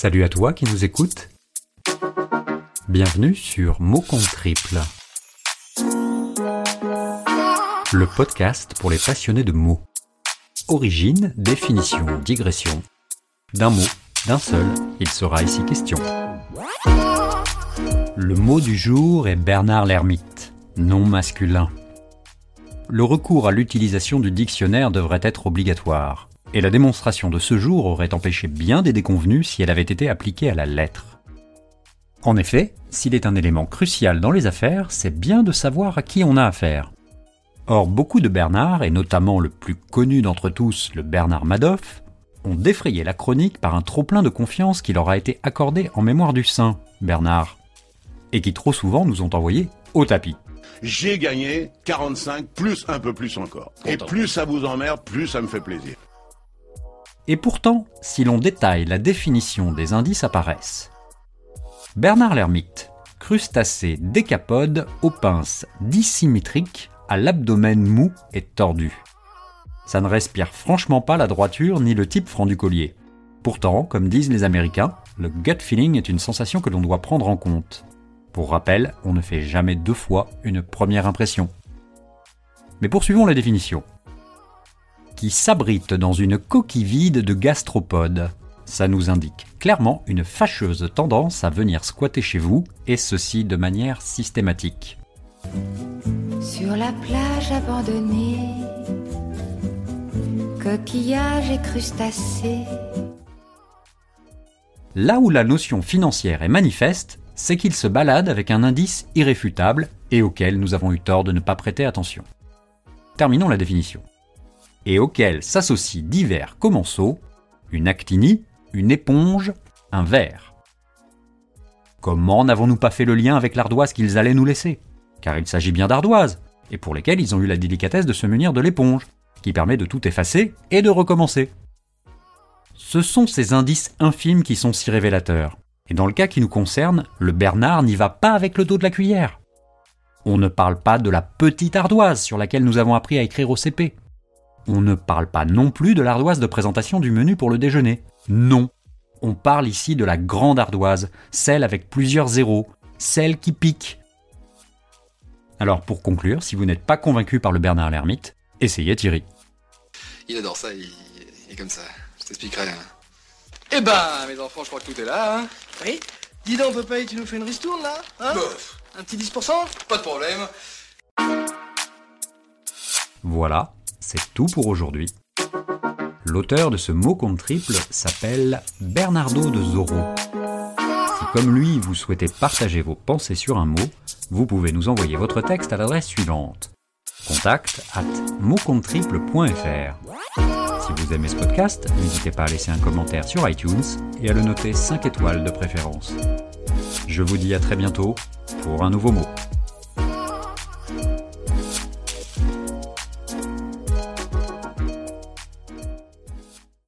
Salut à toi qui nous écoutes. Bienvenue sur Mot compte triple. Le podcast pour les passionnés de mots. Origine, définition, digression. D'un mot, d'un seul, il sera ici question. Le mot du jour est Bernard l'ermite, nom masculin. Le recours à l'utilisation du dictionnaire devrait être obligatoire, et la démonstration de ce jour aurait empêché bien des déconvenus si elle avait été appliquée à la lettre. En effet, s'il est un élément crucial dans les affaires, c'est bien de savoir à qui on a affaire. Or, beaucoup de Bernard, et notamment le plus connu d'entre tous, le Bernard Madoff, ont défrayé la chronique par un trop-plein de confiance qui leur a été accordé en mémoire du saint, Bernard et qui trop souvent nous ont envoyés au tapis. J'ai gagné 45 plus un peu plus encore. Et plus ça vous emmerde, plus ça me fait plaisir. Et pourtant, si l'on détaille la définition des indices apparaissent. Bernard l'ermite, crustacé décapode aux pinces dissymétriques, à l'abdomen mou et tordu. Ça ne respire franchement pas la droiture ni le type franc du collier. Pourtant, comme disent les Américains, le gut feeling est une sensation que l'on doit prendre en compte. Pour rappel, on ne fait jamais deux fois une première impression. Mais poursuivons la définition. Qui s'abrite dans une coquille vide de gastropodes. Ça nous indique clairement une fâcheuse tendance à venir squatter chez vous, et ceci de manière systématique. Sur la plage abandonnée, coquillages et crustacés. Là où la notion financière est manifeste, c'est qu'il se balade avec un indice irréfutable et auquel nous avons eu tort de ne pas prêter attention. Terminons la définition. Et auquel s'associent divers commensaux, une actinie, une éponge, un verre. Comment n'avons-nous pas fait le lien avec l'ardoise qu'ils allaient nous laisser? Car il s'agit bien d'ardoises, et pour lesquelles ils ont eu la délicatesse de se munir de l'éponge, qui permet de tout effacer et de recommencer. Ce sont ces indices infimes qui sont si révélateurs. Et dans le cas qui nous concerne, le Bernard n'y va pas avec le dos de la cuillère. On ne parle pas de la petite ardoise sur laquelle nous avons appris à écrire au CP. On ne parle pas non plus de l'ardoise de présentation du menu pour le déjeuner. Non. On parle ici de la grande ardoise, celle avec plusieurs zéros, celle qui pique. Alors pour conclure, si vous n'êtes pas convaincu par le Bernard l'ermite, essayez Thierry. Il adore ça, il, est comme ça. Je t'expliquerai. Hein. Eh ben, mes enfants, je crois que tout est là. Hein oui Dis donc, Popeye, tu nous fais une ristourne, là hein? Bof. Un petit 10% Pas de problème. Voilà, c'est tout pour aujourd'hui. L'auteur de ce mot compte triple s'appelle Bernardo de Zorro. Si comme lui vous souhaitez partager vos pensées sur un mot, vous pouvez nous envoyer votre texte à l'adresse suivante contact at si vous aimez ce podcast, n'hésitez pas à laisser un commentaire sur iTunes et à le noter 5 étoiles de préférence. Je vous dis à très bientôt pour un nouveau mot.